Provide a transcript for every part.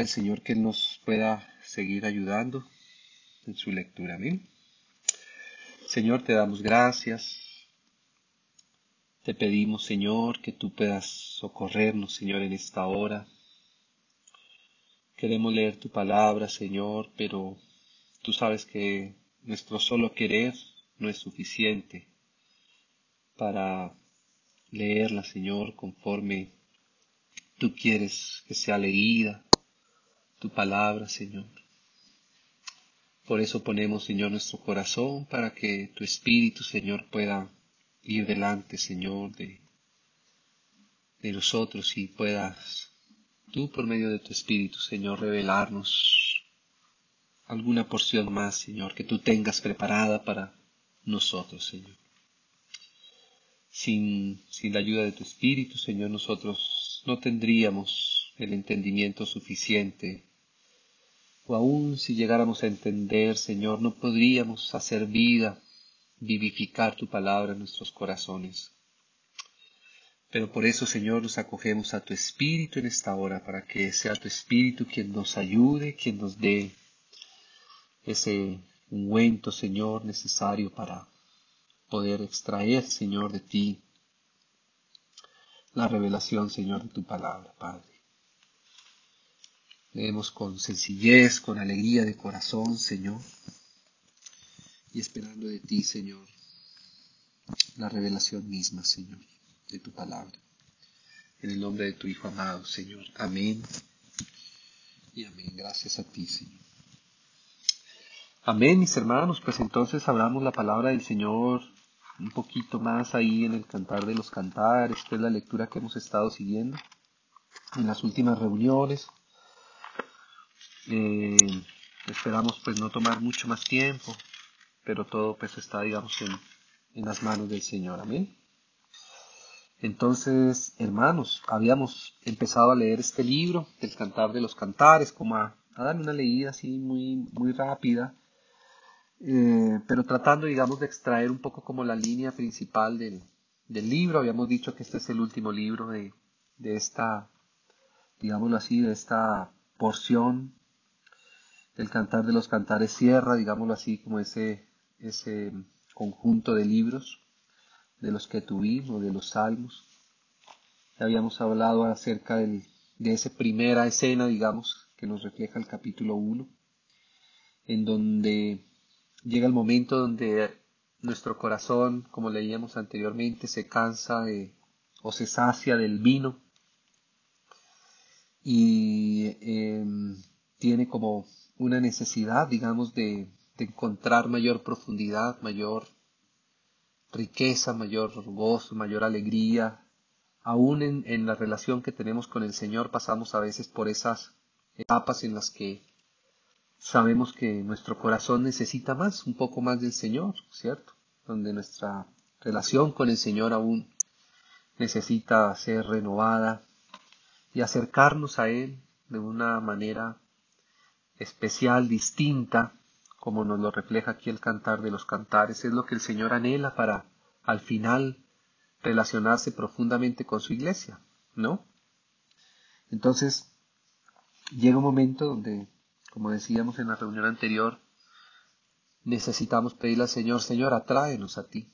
el Señor que nos pueda seguir ayudando en su lectura. Amén. Señor, te damos gracias. Te pedimos, Señor, que tú puedas socorrernos, Señor, en esta hora. Queremos leer tu palabra, Señor, pero tú sabes que nuestro solo querer no es suficiente para leerla, Señor, conforme tú quieres que sea leída, tu palabra, Señor. Por eso ponemos, Señor, nuestro corazón para que tu Espíritu, Señor, pueda ir delante, Señor, de, de nosotros y puedas tú, por medio de tu Espíritu, Señor, revelarnos alguna porción más, Señor, que tú tengas preparada para nosotros, Señor. Sin, sin la ayuda de tu Espíritu, Señor, nosotros no tendríamos el entendimiento suficiente o aun si llegáramos a entender, Señor, no podríamos hacer vida, vivificar tu palabra en nuestros corazones. Pero por eso, Señor, nos acogemos a tu Espíritu en esta hora, para que sea tu Espíritu quien nos ayude, quien nos dé ese ungüento, Señor, necesario para poder extraer, Señor, de ti la revelación, Señor, de tu palabra, Padre. Leemos con sencillez, con alegría de corazón, Señor, y esperando de ti, Señor, la revelación misma, Señor, de tu palabra. En el nombre de tu Hijo amado, Señor. Amén. Y amén. Gracias a ti, Señor. Amén, mis hermanos. Pues entonces hablamos la palabra del Señor un poquito más ahí en el cantar de los cantares. Esta es la lectura que hemos estado siguiendo en las últimas reuniones. Eh, esperamos pues no tomar mucho más tiempo, pero todo pues está digamos en, en las manos del Señor. Amén. Entonces, hermanos, habíamos empezado a leer este libro del Cantar de los Cantares, como a, a darle una leída así muy, muy rápida, eh, pero tratando, digamos, de extraer un poco como la línea principal del, del libro. Habíamos dicho que este es el último libro de, de esta, digámoslo así, de esta porción el Cantar de los Cantares cierra, digámoslo así, como ese, ese conjunto de libros de los que tuvimos, de los salmos. Ya habíamos hablado acerca del, de esa primera escena, digamos, que nos refleja el capítulo 1, en donde llega el momento donde nuestro corazón, como leíamos anteriormente, se cansa o se sacia del vino y eh, tiene como una necesidad, digamos, de, encontrar mayor profundidad, mayor riqueza, mayor gozo, mayor alegría. Aún en, la relación que tenemos con el Señor pasamos a veces por esas etapas en las que sabemos que nuestro corazón necesita más, un poco más del Señor, ¿cierto? Donde nuestra relación con el Señor aún necesita ser renovada y acercarnos a Él de una manera especial, distinta, como nos lo refleja aquí el cantar de los cantares, es lo que el Señor anhela para al final relacionarse profundamente con su iglesia, ¿no? Entonces, llega un momento donde, como decíamos en la reunión anterior, necesitamos pedirle al Señor, Señor, atráenos a ti,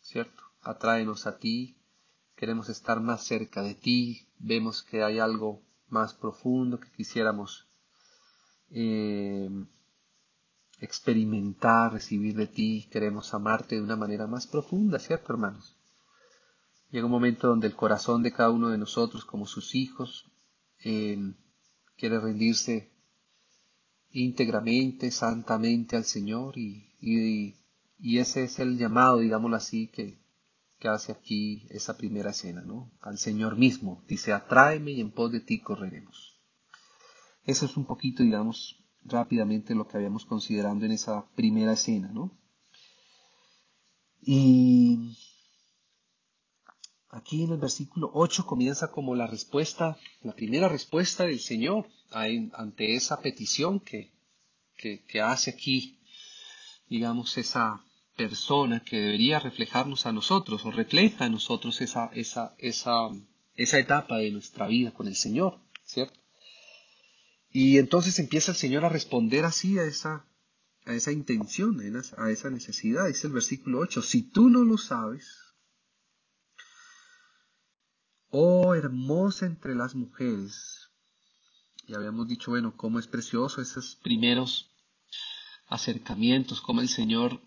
¿cierto? Atráenos a ti, queremos estar más cerca de ti, vemos que hay algo más profundo que quisiéramos eh, experimentar, recibir de ti, queremos amarte de una manera más profunda, ¿cierto, hermanos? Llega un momento donde el corazón de cada uno de nosotros, como sus hijos, eh, quiere rendirse íntegramente, santamente al Señor y, y, ese es el llamado, digámoslo así, que, que hace aquí esa primera escena, ¿no? Al Señor mismo. Dice, atráeme y en pos de ti correremos. Eso es un poquito, digamos, rápidamente lo que habíamos considerando en esa primera escena, ¿no? Y aquí en el versículo 8 comienza como la respuesta, la primera respuesta del Señor ante esa petición que, que, hace aquí, digamos, esa persona que debería reflejarnos a nosotros o refleja a nosotros esa, esa, esa, esa etapa de nuestra vida con el Señor, ¿cierto? Y entonces empieza el Señor a responder así a esa, a esa intención, a esa necesidad. Dice el versículo 8, si tú no lo sabes, oh hermosa entre las mujeres, y habíamos dicho, bueno, cómo es precioso esos primeros acercamientos, cómo el Señor,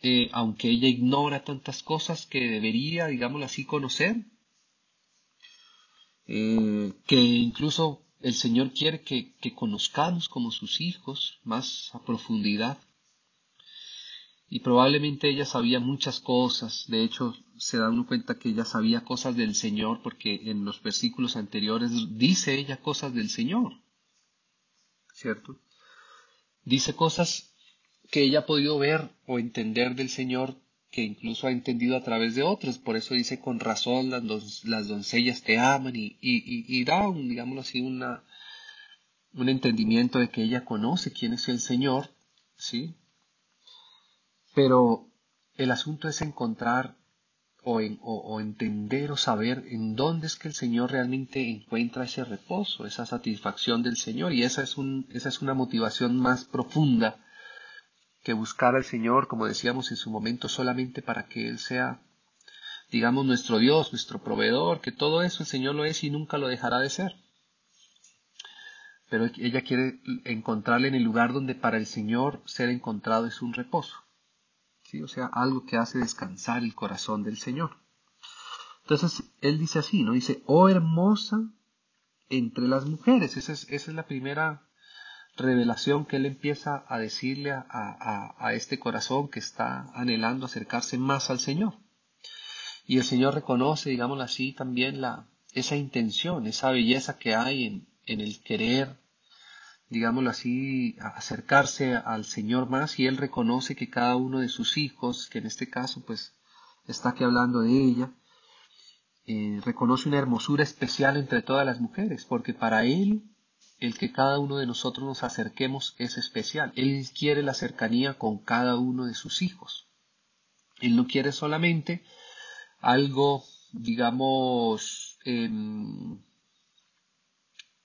eh, aunque ella ignora tantas cosas que debería, digámoslo así, conocer, eh, que incluso el Señor quiere que, conozcamos como sus hijos más a profundidad. Y probablemente ella sabía muchas cosas, de hecho se da uno cuenta que ella sabía cosas del Señor porque en los versículos anteriores dice ella cosas del Señor, ¿cierto? Dice cosas que ella ha podido ver o entender del Señor que incluso ha entendido a través de otros. Por eso dice con razón las, las doncellas te aman y, y, da, un, digámoslo así, una, un entendimiento de que ella conoce quién es el Señor, ¿sí? Pero el asunto es encontrar o, o, entender o saber en dónde es que el Señor realmente encuentra ese reposo, esa satisfacción del Señor. Y esa es, un, esa es una motivación más profunda que buscar al Señor, como decíamos en su momento, solamente para que Él sea, digamos, nuestro Dios, nuestro proveedor, que todo eso el Señor lo es y nunca lo dejará de ser. Pero ella quiere encontrarle en el lugar donde para el Señor ser encontrado es un reposo. ¿sí? O sea, algo que hace descansar el corazón del Señor. Entonces, él dice así, ¿no? Dice, oh hermosa entre las mujeres. Esa es, esa es la primera revelación que él empieza a decirle a, este corazón que está anhelando acercarse más al Señor. Y el Señor reconoce, digámoslo así, también la, esa intención, esa belleza que hay en, el querer, digámoslo así, acercarse al Señor más y Él reconoce que cada uno de sus hijos, que en este caso pues está aquí hablando de ella, eh, reconoce una hermosura especial entre todas las mujeres, porque para Él el que cada uno de nosotros nos acerquemos es especial. Él quiere la cercanía con cada uno de sus hijos. Él no quiere solamente algo, digamos, em,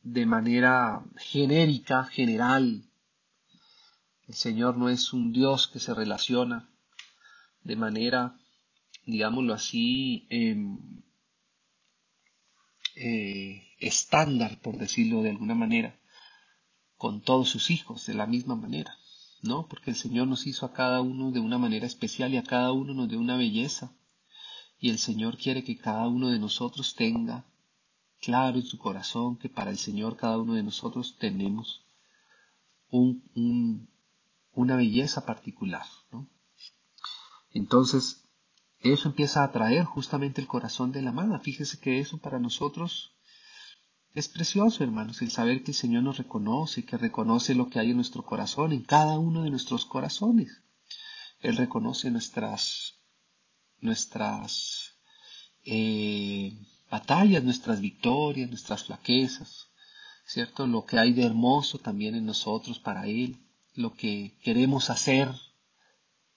de manera genérica, general. El Señor no es un Dios que se relaciona de manera, digámoslo así, em, eh, estándar, por decirlo de alguna manera, con todos sus hijos de la misma manera, ¿no? Porque el Señor nos hizo a cada uno de una manera especial y a cada uno nos dio una belleza. Y el Señor quiere que cada uno de nosotros tenga claro en su corazón que para el Señor cada uno de nosotros tenemos un, una belleza particular, ¿no? Entonces, eso empieza a atraer justamente el corazón de la amada. Fíjese que eso para nosotros es precioso, hermanos, el saber que el Señor nos reconoce, que reconoce lo que hay en nuestro corazón, en cada uno de nuestros corazones. Él reconoce nuestras, nuestras eh, batallas, nuestras victorias, nuestras flaquezas, ¿cierto? Lo que hay de hermoso también en nosotros para Él, lo que queremos hacer,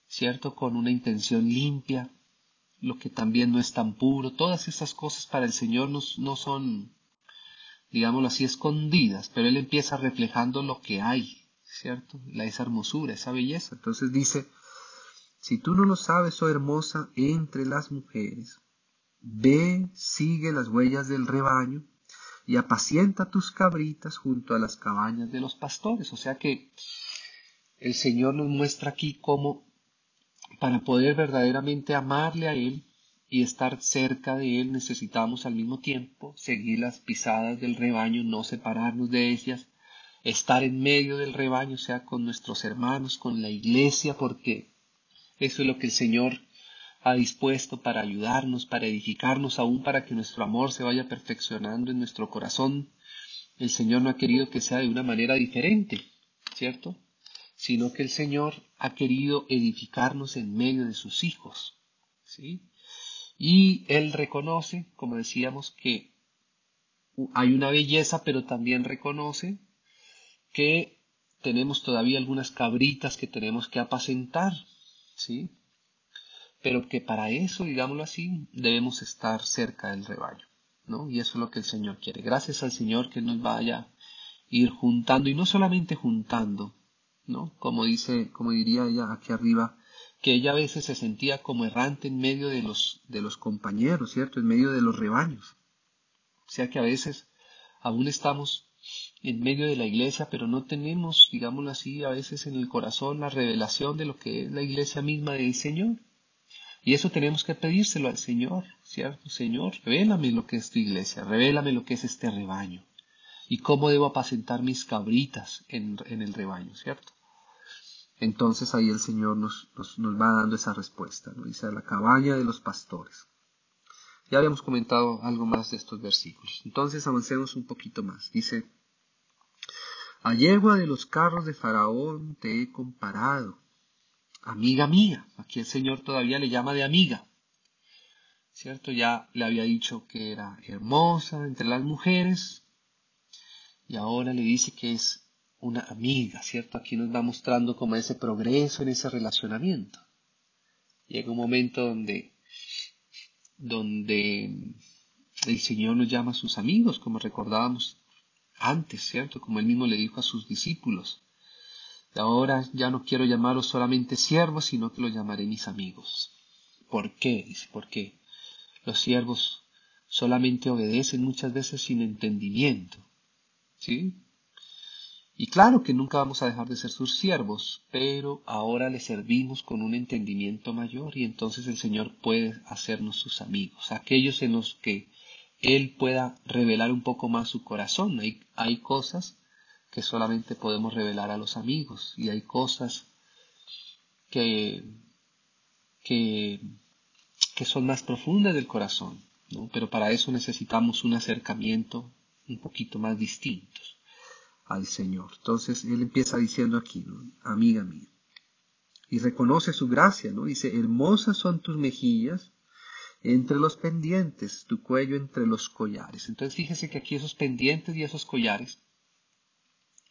¿cierto? Con una intención limpia, lo que también no es tan puro, todas esas cosas para el Señor no, no son, digámoslo así, escondidas, pero Él empieza reflejando lo que hay, ¿cierto? La, esa hermosura, esa belleza. Entonces dice, si tú no lo sabes, oh hermosa, entre las mujeres, ve, sigue las huellas del rebaño y apacienta tus cabritas junto a las cabañas de los pastores. O sea que el Señor nos muestra aquí cómo para poder verdaderamente amarle a Él y estar cerca de Él necesitamos al mismo tiempo seguir las pisadas del rebaño, no separarnos de ellas, estar en medio del rebaño, sea con nuestros hermanos, con la iglesia, porque eso es lo que el Señor ha dispuesto para ayudarnos, para edificarnos, aún para que nuestro amor se vaya perfeccionando en nuestro corazón. El Señor no ha querido que sea de una manera diferente, ¿cierto? Sino que el Señor ha querido edificarnos en medio de sus hijos. ¿sí? Y Él reconoce, como decíamos, que hay una belleza, pero también reconoce que tenemos todavía algunas cabritas que tenemos que apacentar, ¿sí? Pero que para eso, digámoslo así, debemos estar cerca del rebaño, ¿no? Y eso es lo que el Señor quiere. Gracias al Señor que nos vaya ir juntando y no solamente juntando, ¿no? Como dice, como diría ella aquí arriba, que ella a veces se sentía como errante en medio de los, de los compañeros, ¿cierto? En medio de los rebaños. O sea que a veces aún estamos en medio de la iglesia, pero no tenemos, digámoslo así, a veces en el corazón la revelación de lo que es la iglesia misma del Señor. Y eso tenemos que pedírselo al Señor, ¿cierto? Señor, revélame lo que es tu iglesia, revélame lo que es este rebaño y cómo debo apacentar mis cabritas en, el rebaño, ¿cierto? Entonces ahí el Señor nos, nos, va dando esa respuesta, ¿no? dice la cabaña de los pastores. Ya habíamos comentado algo más de estos versículos. Entonces avancemos un poquito más. Dice, a yegua de los carros de Faraón te he comparado. Amiga mía, aquí el Señor todavía le llama de amiga. ¿Cierto? Ya le había dicho que era hermosa entre las mujeres, y ahora le dice que es una amiga, ¿cierto? Aquí nos va mostrando como ese progreso en ese relacionamiento. Llega un momento donde, donde el Señor nos llama a sus amigos, como recordábamos antes, ¿cierto? Como él mismo le dijo a sus discípulos. Ahora ya no quiero llamaros solamente siervos, sino que los llamaré mis amigos. ¿Por qué? Dice, porque los siervos solamente obedecen muchas veces sin entendimiento. ¿Sí? Y claro que nunca vamos a dejar de ser sus siervos, pero ahora le servimos con un entendimiento mayor y entonces el Señor puede hacernos sus amigos, aquellos en los que Él pueda revelar un poco más su corazón. Hay, hay cosas que solamente podemos revelar a los amigos y hay cosas que, que, que son más profundas del corazón, ¿no? pero para eso necesitamos un acercamiento un poquito más distintos al Señor. Entonces él empieza diciendo aquí, amiga mía, y reconoce su gracia, ¿no? Dice, hermosas son tus mejillas entre los pendientes, tu cuello entre los collares. Entonces fíjese que aquí esos pendientes y esos collares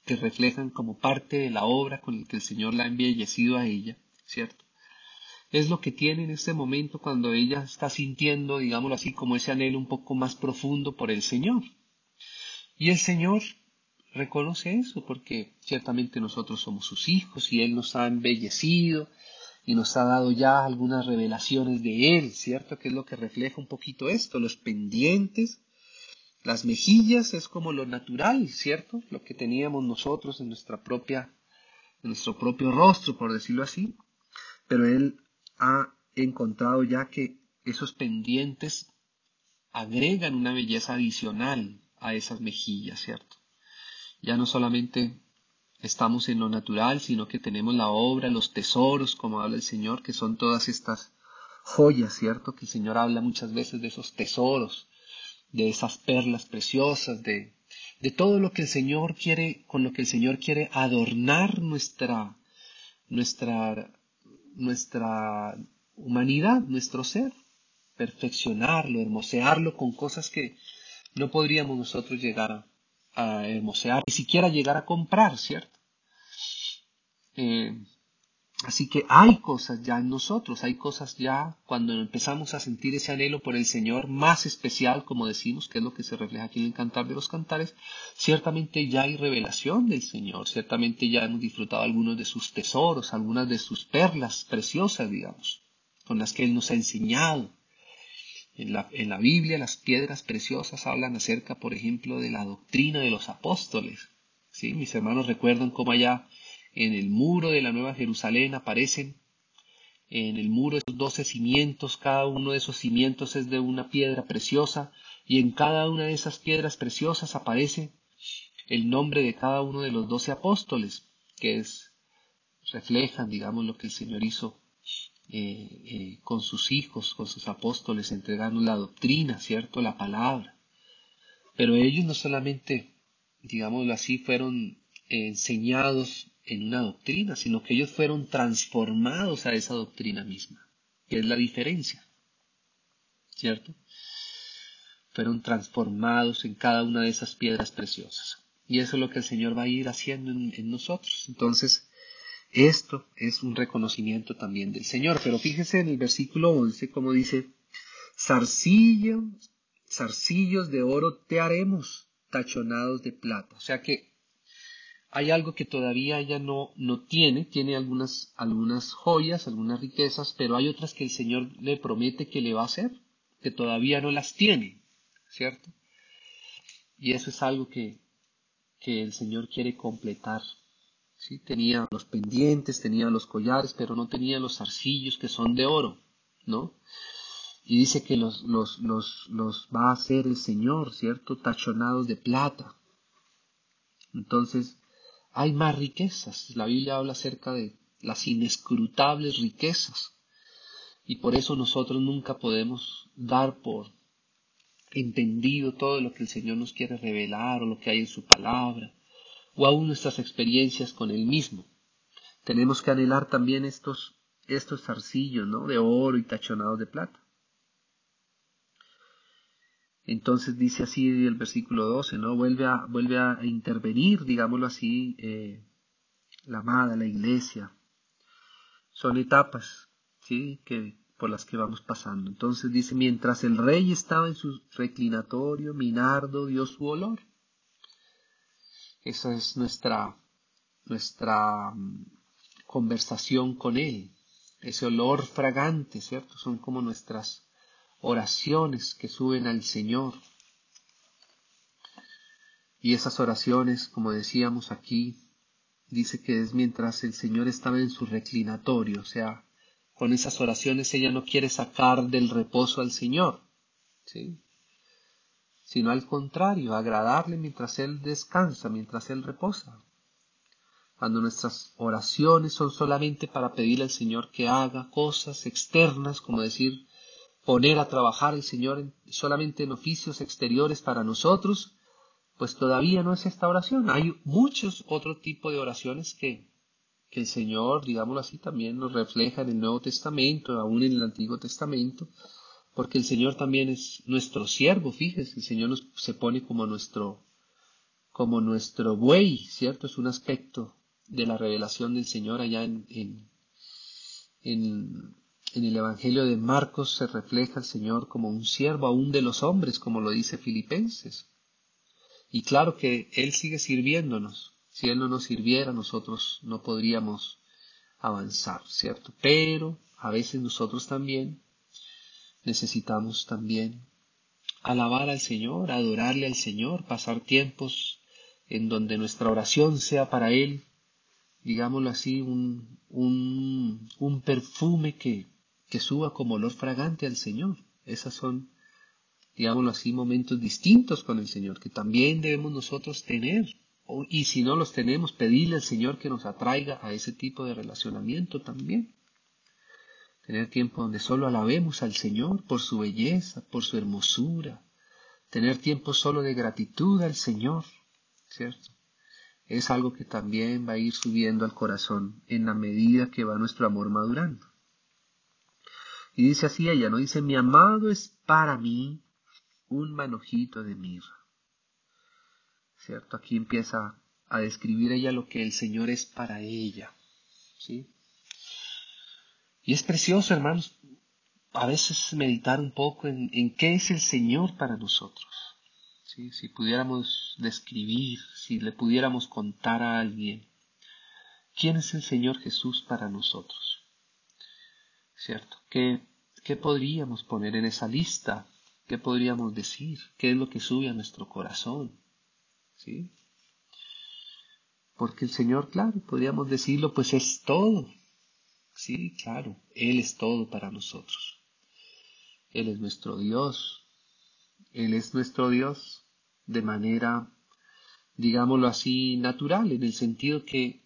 que reflejan como parte de la obra con la que el Señor la ha embellecido a ella, ¿cierto? Es lo que tiene en este momento cuando ella está sintiendo, digámoslo así, como ese anhelo un poco más profundo por el Señor. Y el Señor reconoce eso porque ciertamente nosotros somos sus hijos y Él nos ha embellecido y nos ha dado ya algunas revelaciones de Él, ¿cierto? Que es lo que refleja un poquito esto, los pendientes, las mejillas es como lo natural, ¿cierto? Lo que teníamos nosotros en nuestra propia, en nuestro propio rostro, por decirlo así. Pero Él ha encontrado ya que esos pendientes agregan una belleza adicional a esas mejillas, ¿cierto? Ya no solamente estamos en lo natural, sino que tenemos la obra, los tesoros, como habla el Señor, que son todas estas joyas, ¿cierto? Que el Señor habla muchas veces de esos tesoros, de esas perlas preciosas, de, de todo lo que el Señor quiere, con lo que el Señor quiere adornar nuestra, nuestra, nuestra humanidad, nuestro ser, perfeccionarlo, hermosearlo con cosas que, no podríamos nosotros llegar a, hermosear, ni siquiera llegar a comprar, ¿cierto? Eh, así que hay cosas ya en nosotros, hay cosas ya cuando empezamos a sentir ese anhelo por el Señor más especial, como decimos, que es lo que se refleja aquí en el cantar de los cantares, ciertamente ya hay revelación del Señor, ciertamente ya hemos disfrutado algunos de sus tesoros, algunas de sus perlas preciosas, digamos, con las que Él nos ha enseñado. En la, en la, Biblia las piedras preciosas hablan acerca, por ejemplo, de la doctrina de los apóstoles. ¿sí? Mis hermanos recuerdan cómo allá en el muro de la Nueva Jerusalén aparecen en el muro esos doce cimientos, cada uno de esos cimientos es de una piedra preciosa y en cada una de esas piedras preciosas aparece el nombre de cada uno de los doce apóstoles, que es reflejan, digamos, lo que el Señor hizo eh, eh, con sus hijos, con sus apóstoles, entregando la doctrina, ¿cierto? La palabra. Pero ellos no solamente, digámoslo así, fueron enseñados en una doctrina, sino que ellos fueron transformados a esa doctrina misma, que es la diferencia, ¿cierto? Fueron transformados en cada una de esas piedras preciosas. Y eso es lo que el Señor va a ir haciendo en, en nosotros. Entonces, esto es un reconocimiento también del Señor. Pero fíjese en el versículo 11 como dice, zarcillos, de oro te haremos, tachonados de plata. O sea que hay algo que todavía ella no, no tiene, tiene algunas, algunas joyas, algunas riquezas, pero hay otras que el Señor le promete que le va a hacer, que todavía no las tiene, ¿cierto? Y eso es algo que, que el Señor quiere completar. ¿Sí? Tenía los pendientes, tenía los collares, pero no tenía los zarcillos que son de oro, ¿no? Y dice que los, los, los, los va a hacer el Señor, ¿cierto? Tachonados de plata. Entonces, hay más riquezas. La Biblia habla acerca de las inescrutables riquezas. Y por eso nosotros nunca podemos dar por entendido todo lo que el Señor nos quiere revelar o lo que hay en su palabra o aún nuestras experiencias con Él mismo. Tenemos que anhelar también estos, estos zarcillos ¿no? de oro y tachonados de plata. Entonces dice así el versículo 12, ¿no? Vuelve a, vuelve a intervenir, digámoslo así, eh, la amada, la iglesia. Son etapas, ¿sí? Que, por las que vamos pasando. Entonces dice, mientras el rey estaba en su reclinatorio, Minardo dio su olor. Esa es nuestra, nuestra mm, conversación con él. Ese olor fragante, ¿cierto? Son como nuestras oraciones que suben al Señor. Y esas oraciones, como decíamos aquí, dice que es mientras el Señor estaba en su reclinatorio, o sea, con esas oraciones ella no quiere sacar del reposo al Señor, ¿sí? Sino al contrario, agradarle mientras Él descansa, mientras Él reposa. Cuando nuestras oraciones son solamente para pedirle al Señor que haga cosas externas, como decir, poner a trabajar el Señor solamente en oficios exteriores para nosotros, pues todavía no es esta oración. Hay muchos otro tipo de oraciones que, que el Señor, digámoslo así, también nos refleja en el Nuevo Testamento, aún en el Antiguo Testamento, porque el Señor también es nuestro siervo, fíjese, el Señor se pone como nuestro, como nuestro buey, ¿cierto? Es un aspecto de la revelación del Señor allá en, en, en en el Evangelio de Marcos se refleja el Señor como un siervo aún de los hombres, como lo dice Filipenses. Y claro que Él sigue sirviéndonos. Si Él no nos sirviera, nosotros no podríamos avanzar, ¿cierto? Pero a veces nosotros también necesitamos también alabar al Señor, adorarle al Señor, pasar tiempos en donde nuestra oración sea para Él, digámoslo así, un, un, un perfume que, que suba como olor fragante al Señor. Esas son, digámoslo así, momentos distintos con el Señor que también debemos nosotros tener. y si no los tenemos, pedirle al Señor que nos atraiga a ese tipo de relacionamiento también. Tener tiempo donde solo alabemos al Señor por su belleza, por su hermosura. Tener tiempo solo de gratitud al Señor, ¿cierto? Es algo que también va a ir subiendo al corazón en la medida que va nuestro amor madurando. Y dice así ella, ¿no? Dice, mi amado es para mí un manojito de mirra. ¿Cierto? Aquí empieza a describir ella lo que el Señor es para ella. ¿Sí? Y es precioso, hermanos, a veces meditar un poco en, qué es el Señor para nosotros. ¿Sí? Si pudiéramos describir, si le pudiéramos contar a alguien, ¿quién es el Señor Jesús para nosotros? ¿cierto? ¿Qué, ¿Qué podríamos poner en esa lista? ¿Qué podríamos decir? ¿Qué es lo que sube a nuestro corazón? ¿Sí? Porque el Señor, claro, podríamos decirlo, pues es todo. Sí, claro, Él es todo para nosotros. Él es nuestro Dios. Él es nuestro Dios de manera, digámoslo así, natural, en el sentido que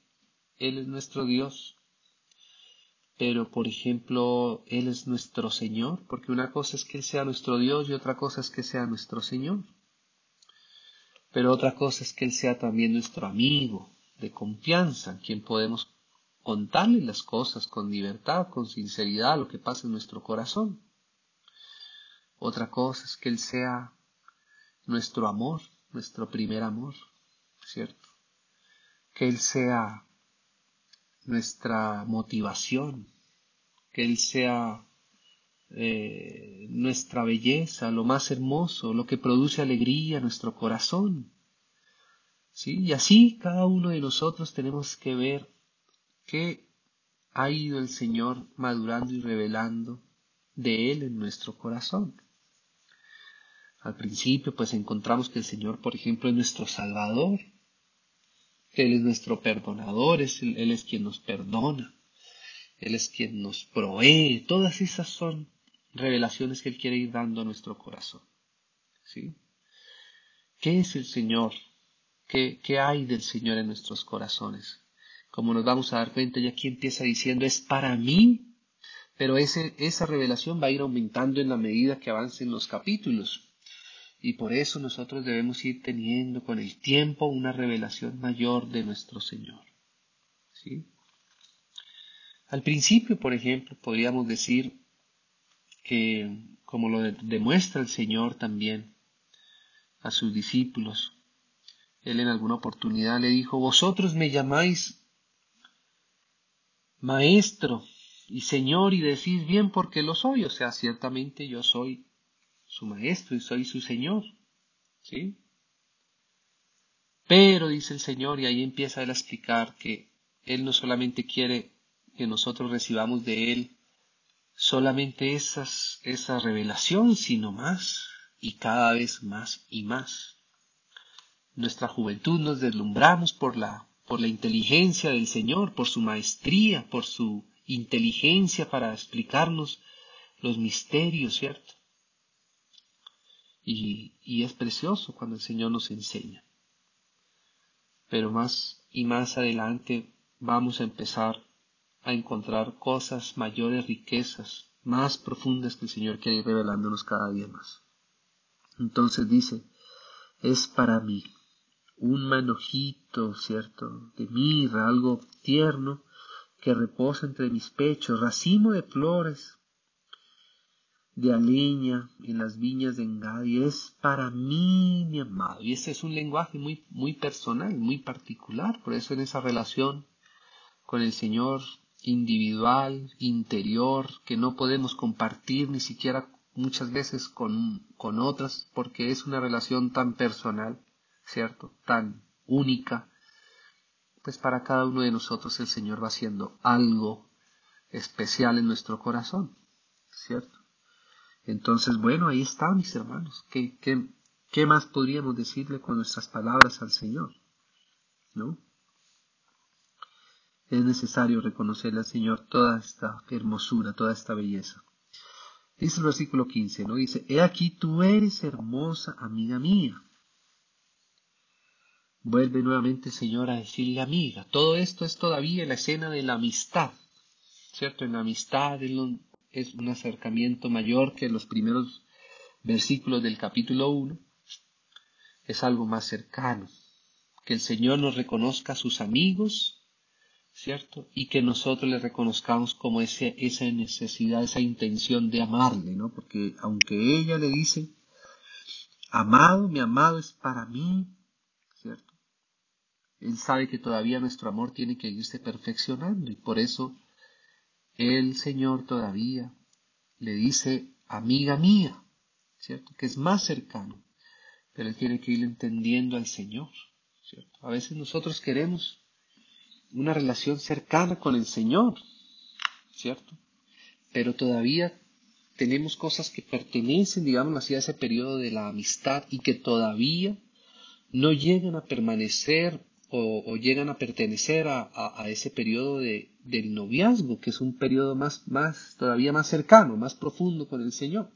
Él es nuestro Dios pero por ejemplo, Él es nuestro Señor, porque una cosa es que Él sea nuestro Dios y otra cosa es que sea nuestro Señor. Pero otra cosa es que Él sea también nuestro amigo de confianza, en quien podemos contarle las cosas con libertad, con sinceridad, lo que pasa en nuestro corazón. Otra cosa es que Él sea nuestro amor, nuestro primer amor, ¿cierto? Que Él sea nuestra motivación, que Él sea eh, nuestra belleza, lo más hermoso, lo que produce alegría a nuestro corazón. ¿Sí? Y así cada uno de nosotros tenemos que ver qué ha ido el Señor madurando y revelando de Él en nuestro corazón. Al principio, pues encontramos que el Señor, por ejemplo, es nuestro Salvador, que Él es nuestro perdonador, Él es quien nos perdona, Él es quien nos provee. Todas esas son revelaciones que Él quiere ir dando a nuestro corazón. ¿Sí? ¿Qué es el Señor? ¿Qué, ¿Qué hay del Señor en nuestros corazones? Como nos vamos a dar cuenta, ya aquí empieza diciendo, es para mí, pero ese, esa revelación va a ir aumentando en la medida que avancen los capítulos. Y por eso nosotros debemos ir teniendo con el tiempo una revelación mayor de nuestro Señor. ¿Sí? Al principio, por ejemplo, podríamos decir que, como lo demuestra el Señor también a sus discípulos, Él en alguna oportunidad le dijo, vosotros me llamáis maestro y Señor y decís bien porque lo soy, o sea, ciertamente yo soy su maestro y soy su Señor. ¿Sí? Pero dice el Señor, y ahí empieza él a explicar que Él no solamente quiere que nosotros recibamos de Él solamente esa revelación, sino más y cada vez más y más. Nuestra juventud nos deslumbramos por la, por la inteligencia del Señor, por su maestría, por su inteligencia para explicarnos los misterios, ¿cierto? y, es precioso cuando el Señor nos enseña. Pero más y más adelante vamos a empezar a encontrar cosas mayores, riquezas, más profundas que el Señor quiere ir revelándonos cada día más. Entonces dice, es para mí un manojito, ¿cierto?, de mirra, algo tierno, que reposa entre mis pechos, racimo de flores, de aleña en las viñas de Engadi es para mí, mi amado. Y ese es un lenguaje muy, muy personal, muy particular. Por eso en esa relación con el Señor individual, interior, que no podemos compartir ni siquiera muchas veces con, con otras, porque es una relación tan personal, ¿cierto? Tan única. Pues para cada uno de nosotros el Señor va haciendo algo especial en nuestro corazón, ¿cierto? Entonces, bueno, ahí está, mis hermanos. ¿Qué, qué, qué más podríamos decirle con nuestras palabras al Señor? ¿No? Es necesario reconocerle al Señor toda esta hermosura, toda esta belleza. Dice el versículo 15, ¿no? Dice, He aquí tú eres hermosa, amiga mía. Vuelve nuevamente Señor a decirle amiga. Todo esto es todavía la escena de la amistad, ¿cierto? En la amistad, es un acercamiento mayor que los primeros versículos del capítulo 1, es algo más cercano. Que el Señor nos reconozca a sus amigos, ¿cierto? Y que nosotros le reconozcamos como ese, esa necesidad, esa intención de amarle, ¿no? Porque aunque ella le dice, amado, mi amado es para mí, ¿cierto? Él sabe que todavía nuestro amor tiene que irse perfeccionando y por eso el Señor todavía le dice amiga mía, ¿cierto? Que es más cercano, pero él tiene que ir entendiendo al Señor, ¿cierto? A veces nosotros queremos una relación cercana con el Señor, ¿cierto? Pero todavía tenemos cosas que pertenecen, digamos así, a ese periodo de la amistad y que todavía no llegan a permanecer o, llegan a pertenecer a, ese periodo de, del noviazgo, que es un periodo más, más, todavía más cercano, más profundo con el Señor.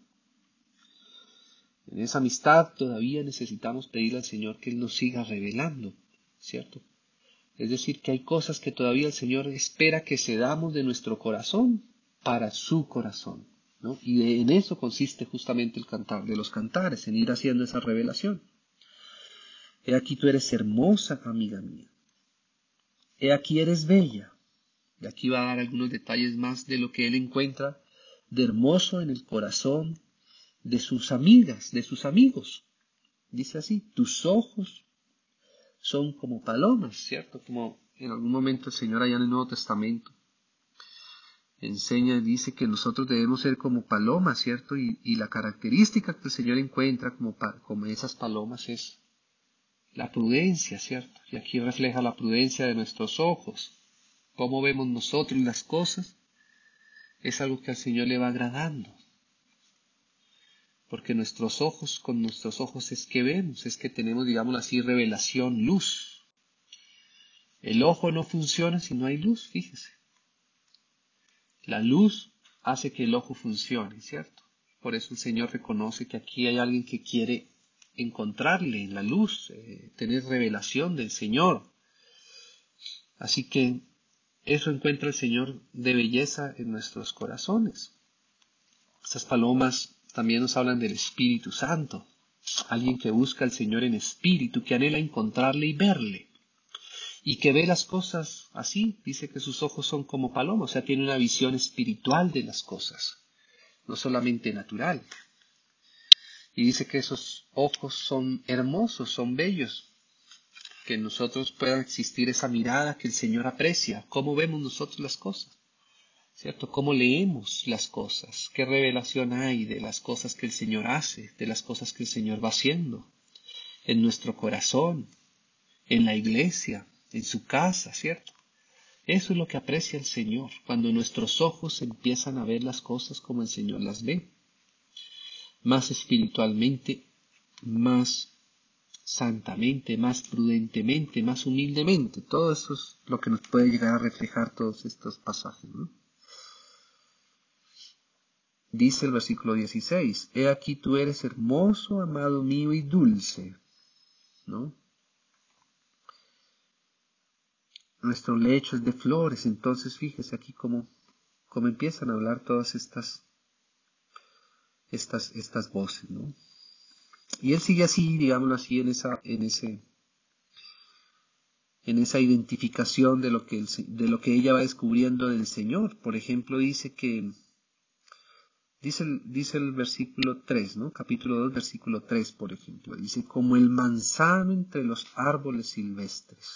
En esa amistad todavía necesitamos pedirle al Señor que Él nos siga revelando, ¿cierto? Es decir, que hay cosas que todavía el Señor espera que se damos de nuestro corazón para su corazón, ¿no? Y en eso consiste justamente el cantar de los cantares, en ir haciendo esa revelación. He aquí tú eres hermosa, amiga mía. He aquí eres bella. Y aquí va a dar algunos detalles más de lo que él encuentra de hermoso en el corazón de sus amigas, de sus amigos. Dice así, tus ojos son como palomas, ¿cierto? Como en algún momento el Señor allá en el Nuevo Testamento enseña dice que nosotros debemos ser como palomas, ¿cierto? Y, la característica que el Señor encuentra como, como esas palomas es la prudencia, ¿cierto? Y aquí refleja la prudencia de nuestros ojos. Cómo vemos nosotros las cosas es algo que al Señor le va agradando. Porque nuestros ojos, con nuestros ojos es que vemos, es que tenemos, digamos así, revelación, luz. El ojo no funciona si no hay luz, fíjese. La luz hace que el ojo funcione, ¿cierto? Por eso el Señor reconoce que aquí hay alguien que quiere encontrarle en la luz, eh, tener revelación del Señor. Así que eso encuentra el Señor de belleza en nuestros corazones. Estas palomas también nos hablan del Espíritu Santo, alguien que busca al Señor en espíritu, que anhela encontrarle y verle, y que ve las cosas así, dice que sus ojos son como palomas, o sea, tiene una visión espiritual de las cosas, no solamente natural. Y dice que esos ojos son hermosos, son bellos, que en nosotros pueda existir esa mirada que el Señor aprecia, cómo vemos nosotros las cosas, ¿cierto? Cómo leemos las cosas, qué revelación hay de las cosas que el Señor hace, de las cosas que el Señor va haciendo. En nuestro corazón, en la iglesia, en su casa, ¿cierto? Eso es lo que aprecia el Señor, cuando nuestros ojos empiezan a ver las cosas como el Señor las ve más espiritualmente, más santamente, más prudentemente, más humildemente. Todo eso es lo que nos puede llegar a reflejar todos estos pasajes. Dice el versículo 16, He aquí tú eres hermoso, amado mío y dulce. ¿No? Nuestro lecho es de flores, entonces fíjese aquí cómo, cómo empiezan a hablar todas estas estas, estas voces, ¿no? Y él sigue así, digámoslo así, en esa, en ese, en esa identificación de lo que, de lo que ella va descubriendo del Señor. Por ejemplo, dice que, dice el, dice el versículo 3, ¿no? Capítulo 2, versículo 3, por ejemplo. Dice, como el manzano entre los árboles silvestres.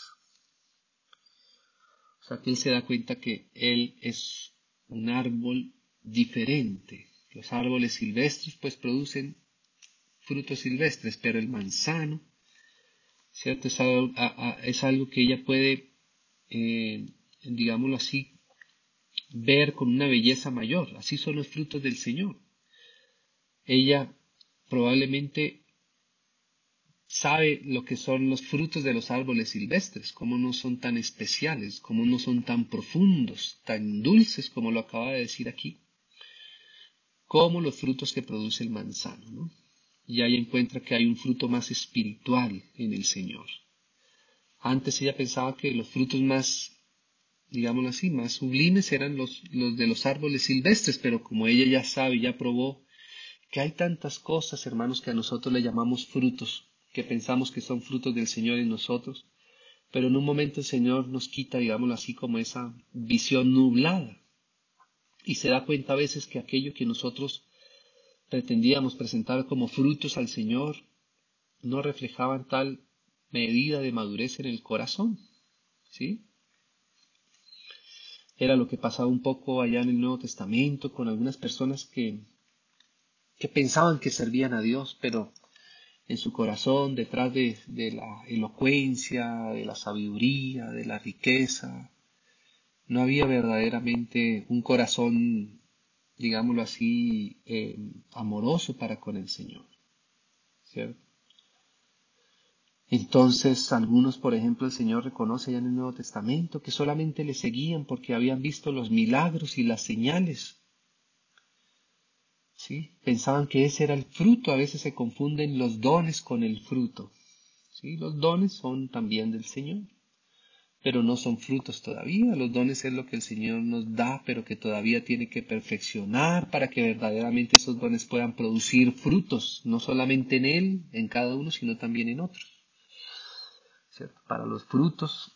O sea, que él se da cuenta que él es un árbol diferente los árboles silvestres pues producen frutos silvestres, pero el manzano, ¿cierto? Es algo, que ella puede, eh, digámoslo así, ver con una belleza mayor. Así son los frutos del Señor. Ella probablemente sabe lo que son los frutos de los árboles silvestres, cómo no son tan especiales, cómo no son tan profundos, tan dulces como lo acaba de decir aquí como los frutos que produce el manzano. ¿no? Y ahí encuentra que hay un fruto más espiritual en el Señor. Antes ella pensaba que los frutos más, digámoslo así, más sublimes eran los, de los árboles silvestres, pero como ella ya sabe, ya probó, que hay tantas cosas, hermanos, que a nosotros le llamamos frutos, que pensamos que son frutos del Señor en nosotros, pero en un momento el Señor nos quita, digámoslo así, como esa visión nublada y se da cuenta a veces que aquello que nosotros pretendíamos presentar como frutos al Señor no reflejaban tal medida de madurez en el corazón. ¿Sí? Era lo que pasaba un poco allá en el Nuevo Testamento con algunas personas que, que pensaban que servían a Dios, pero en su corazón, detrás de, de la elocuencia, de la sabiduría, de la riqueza, no había verdaderamente un corazón, digámoslo así, eh, amoroso para con el Señor. ¿Cierto? Entonces, algunos, por ejemplo, el Señor reconoce ya en el Nuevo Testamento que solamente le seguían porque habían visto los milagros y las señales. ¿Sí? Pensaban que ese era el fruto, a veces se confunden los dones con el fruto. ¿Sí? Los dones son también del Señor pero no son frutos todavía. Los dones es lo que el Señor nos da, pero que todavía tiene que perfeccionar para que verdaderamente esos dones puedan producir frutos, no solamente en Él, en cada uno, sino también en otros. Para los frutos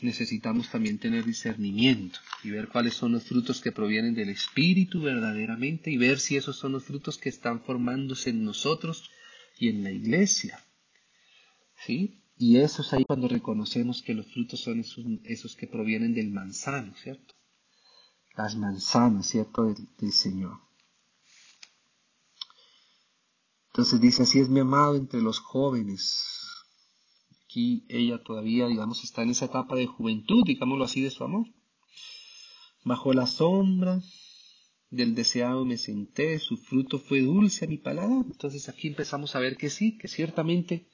necesitamos también tener discernimiento y ver cuáles son los frutos que provienen del Espíritu verdaderamente y ver si esos son los frutos que están formándose en nosotros y en la iglesia. ¿Sí? Y eso es ahí cuando reconocemos que los frutos son esos, que provienen del manzano, ¿cierto? Las manzanas, ¿cierto? Del, Señor. Entonces dice, así es mi amado entre los jóvenes. Aquí ella todavía, digamos, está en esa etapa de juventud, digámoslo así, de su amor. Bajo la sombra del deseado me senté, su fruto fue dulce a mi paladar. Entonces aquí empezamos a ver que sí, que ciertamente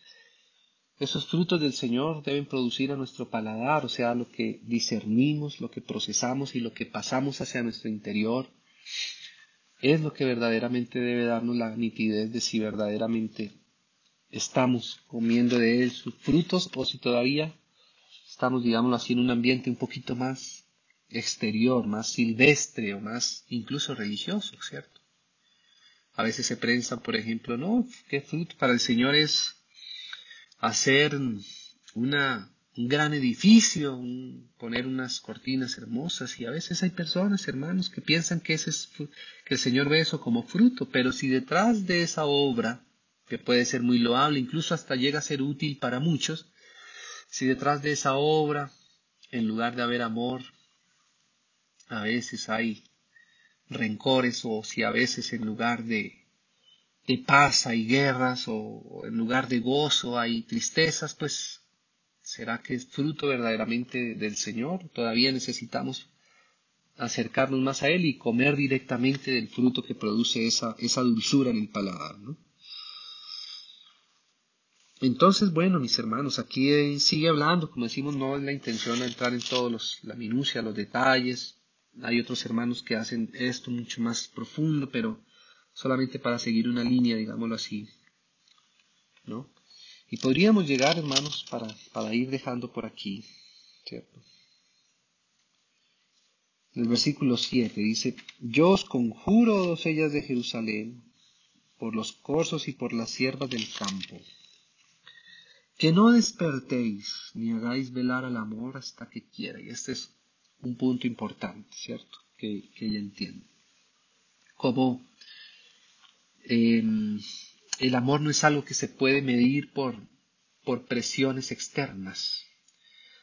esos frutos del Señor deben producir a nuestro paladar, o sea, lo que discernimos, lo que procesamos y lo que pasamos hacia nuestro interior, es lo que verdaderamente debe darnos la nitidez de si verdaderamente estamos comiendo de él sus frutos o si todavía estamos, digámoslo así, en un ambiente un poquito más exterior, más silvestre o más incluso religioso, ¿cierto? A veces se prensa, por ejemplo, no, qué fruto para el Señor es hacer una, un gran edificio, poner unas cortinas hermosas. Y a veces hay personas, hermanos, que piensan que, ese es, que el Señor ve eso como fruto, pero si detrás de esa obra, que puede ser muy loable, incluso hasta llega a ser útil para muchos, si detrás de esa obra, en lugar de haber amor, a veces hay rencores o si a veces en lugar de, de paz hay guerras o, en lugar de gozo hay tristezas, pues ¿será que es fruto verdaderamente del Señor? Todavía necesitamos acercarnos más a Él y comer directamente del fruto que produce esa, esa dulzura en el paladar, ¿no? Entonces, bueno, mis hermanos, aquí sigue hablando, como decimos, no es la intención entrar en todos los, la minucia, los detalles. Hay otros hermanos que hacen esto mucho más profundo, pero solamente para seguir una línea, digámoslo así. ¿no? Y podríamos llegar, hermanos, para, para ir dejando por aquí, ¿cierto? El versículo 7 dice, Yo os conjuro, doncellas de Jerusalén, por los corzos y por las siervas del campo, que no despertéis ni hagáis velar al amor hasta que quiera. Y este es un punto importante, ¿cierto? Que, que ella entiende. Como El amor no es algo que se puede medir por, por presiones externas,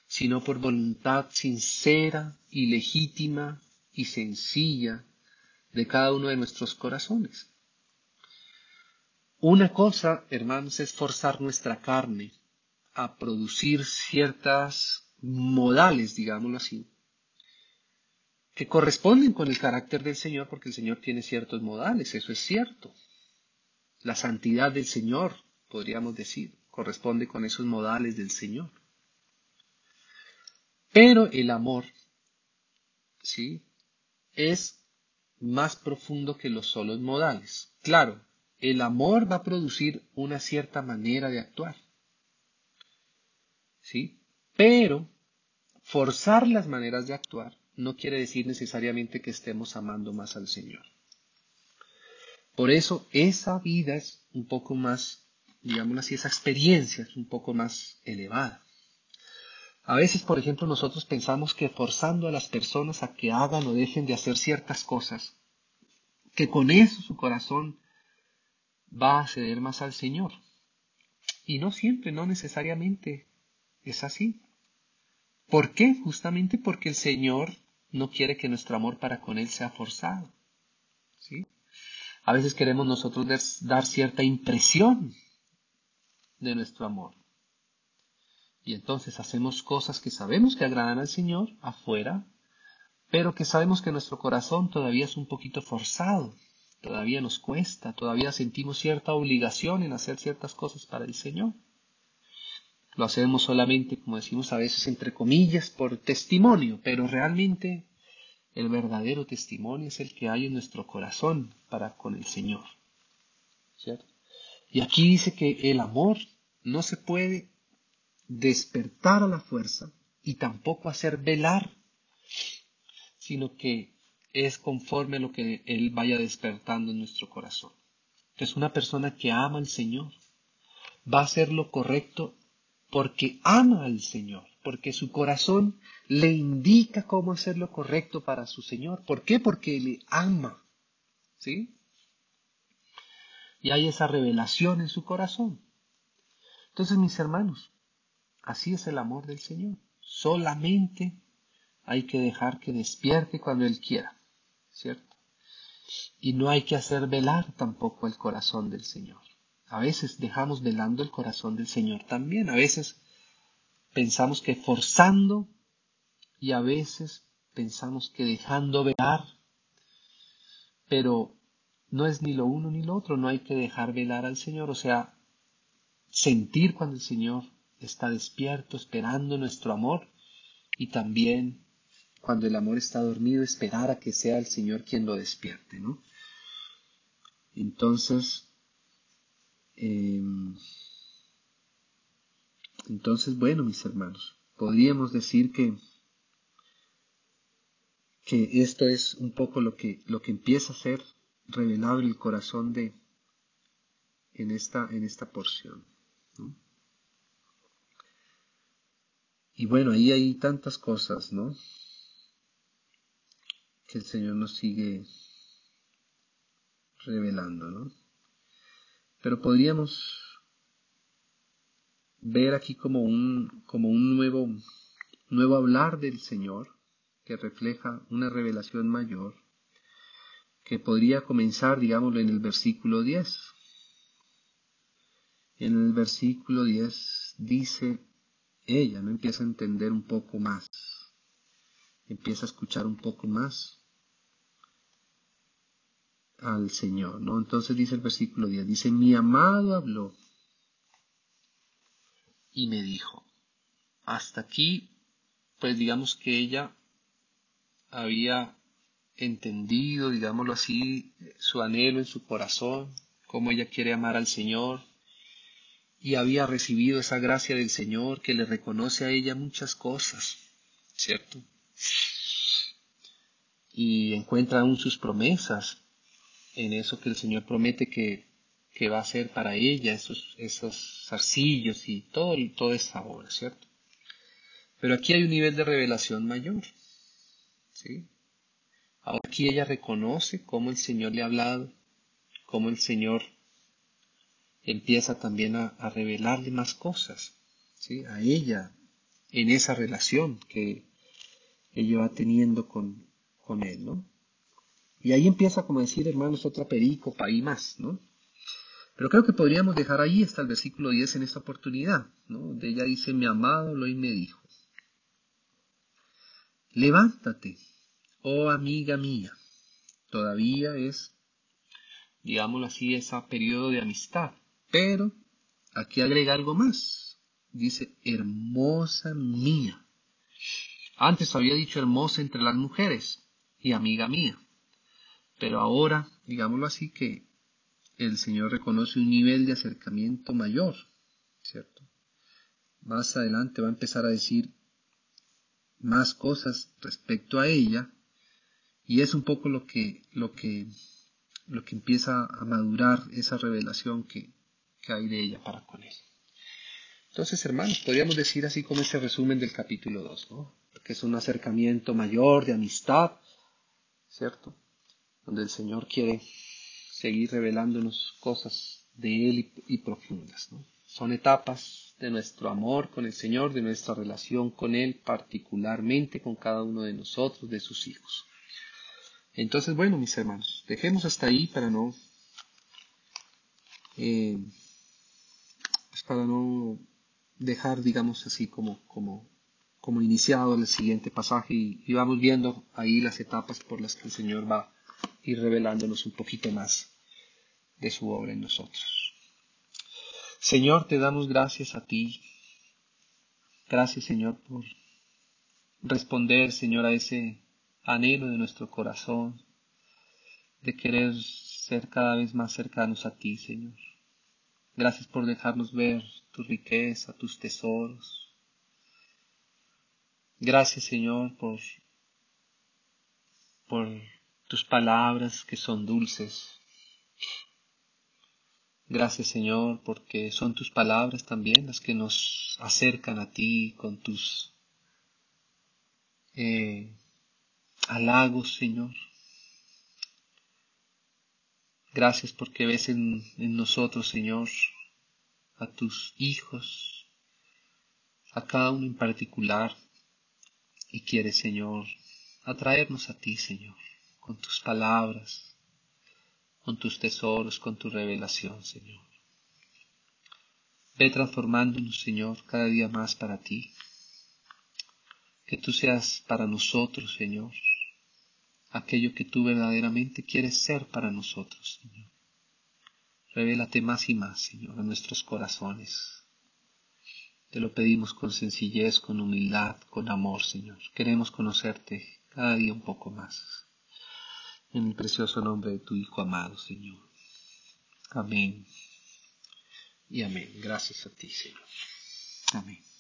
sino por voluntad sincera y legítima y sencilla de cada uno de nuestros corazones. Una cosa, hermanos, es forzar nuestra carne a producir ciertas modales, digámoslo así, que corresponden con el carácter del Señor, porque el Señor tiene ciertos modales, eso es cierto. La santidad del Señor, podríamos decir, corresponde con esos modales del Señor. Pero el amor, ¿sí? Es más profundo que los solos modales. Claro, el amor va a producir una cierta manera de actuar. ¿Sí? Pero forzar las maneras de actuar no quiere decir necesariamente que estemos amando más al Señor. Por eso esa vida es un poco más, digamos así, esa experiencia es un poco más elevada. A veces, por ejemplo, nosotros pensamos que forzando a las personas a que hagan o dejen de hacer ciertas cosas, que con eso su corazón va a ceder más al Señor. Y no siempre, no necesariamente es así. ¿Por qué? Justamente porque el Señor no quiere que nuestro amor para con Él sea forzado. ¿Sí? A veces queremos nosotros dar cierta impresión de nuestro amor. Y entonces hacemos cosas que sabemos que agradan al Señor afuera, pero que sabemos que nuestro corazón todavía es un poquito forzado, todavía nos cuesta, todavía sentimos cierta obligación en hacer ciertas cosas para el Señor. Lo hacemos solamente, como decimos a veces, entre comillas, por testimonio, pero realmente el verdadero testimonio es el que hay en nuestro corazón para con el Señor. ¿Cierto? Y aquí dice que el amor no se puede despertar a la fuerza y tampoco hacer velar, sino que es conforme a lo que Él vaya despertando en nuestro corazón. Entonces una persona que ama al Señor va a hacer lo correcto porque ama al Señor, porque su corazón le indica cómo hacer lo correcto para su Señor. ¿Por qué? Porque le ama. ¿Sí? Y hay esa revelación en su corazón. Entonces, mis hermanos, así es el amor del Señor. Solamente hay que dejar que despierte cuando Él quiera. ¿Cierto? Y no hay que hacer velar tampoco el corazón del Señor. A veces dejamos velando el corazón del Señor también. A veces pensamos que forzando y a veces pensamos que dejando velar, pero no es ni lo uno ni lo otro, no hay que dejar velar al Señor, o sea, sentir cuando el Señor está despierto, esperando nuestro amor, y también cuando el amor está dormido, esperar a que sea el Señor quien lo despierte, ¿no? Entonces, em, entonces, bueno, mis hermanos, podríamos decir que, que esto es un poco lo que, lo que empieza a ser revelado en el corazón de, en esta, en esta porción. Y bueno, ahí hay tantas cosas, ¿no? Que el Señor nos sigue revelando, ¿no? Pero podríamos ver aquí como un, como un nuevo, nuevo hablar del Señor que refleja una revelación mayor que podría comenzar, digámoslo, en el versículo 10. En el versículo 10 dice, ella no empieza a entender un poco más, empieza a escuchar un poco más al Señor, ¿no? Entonces dice el versículo 10, dice, mi amado habló y me dijo, hasta aquí, pues digamos que ella había entendido, digámoslo así, su anhelo en su corazón, cómo ella quiere amar al Señor, y había recibido esa gracia del Señor que le reconoce a ella muchas cosas, ¿cierto? Y encuentra aún sus promesas en eso que el Señor promete que, que va a hacer para ella, esos, esos zarcillos y todo, toda esa obra, ¿cierto? Pero aquí hay un nivel de revelación mayor, ¿sí? Ahora aquí ella reconoce cómo el Señor le ha hablado, cómo el Señor empieza también a, revelarle más cosas ¿sí? a ella en esa relación que ella va teniendo con, con él, ¿no? Y ahí empieza, como decir, hermanos, otra pericopa y más, ¿no? Pero creo que podríamos dejar ahí hasta el versículo 10 en esta oportunidad. Donde ella dice, mi amado lo y me dijo, levántate, oh amiga mía, todavía es, digámoslo así, ese periodo de amistad, pero aquí agrega algo más. Dice, hermosa mía. Antes había dicho hermosa entre las mujeres y amiga mía. Pero ahora, digámoslo así, que el Señor reconoce un nivel de acercamiento mayor, ¿cierto? Más adelante va a empezar a decir más cosas respecto a ella y es un poco lo que lo que lo que empieza a madurar esa revelación que, que hay de ella para con él. Entonces, hermanos, podríamos decir así como ese resumen del capítulo 2, ¿no? Que es un acercamiento mayor de amistad, ¿cierto? Donde el Señor quiere seguir revelándonos cosas de Él y, profundas. Son etapas de nuestro amor con el Señor, de nuestra relación con Él, particularmente con cada uno de nosotros, de sus hijos. Entonces, bueno, mis hermanos, dejemos hasta ahí para no eh, para no dejar, digamos así, como, como, como iniciado el siguiente pasaje y, vamos viendo ahí las etapas por las que el Señor va a ir revelándonos un poquito más de su obra en nosotros. Señor, te damos gracias a ti. Gracias, Señor, por responder, Señor, a ese anhelo de nuestro corazón de querer ser cada vez más cercanos a ti, Señor. Gracias por dejarnos ver tu riqueza, tus tesoros. Gracias, Señor, por, por tus palabras que son dulces. Gracias, Señor, porque son tus palabras también las que nos acercan a ti con tus eh, halagos, Señor. Gracias porque ves en, nosotros, Señor, a tus hijos, a cada uno en particular, y quieres, Señor, atraernos a ti, Señor, con tus palabras, con tus tesoros, con tu revelación, Señor. Ve transformándonos, Señor, cada día más para ti. Que tú seas para nosotros, Señor, aquello que tú verdaderamente quieres ser para nosotros, Señor. Revélate más y más, Señor, en nuestros corazones. Te lo pedimos con sencillez, con humildad, con amor, Señor. Queremos conocerte cada día un poco más. En el precioso nombre de tu Hijo amado, Señor. Amén. Y amén. Gracias a ti, Señor. Amén.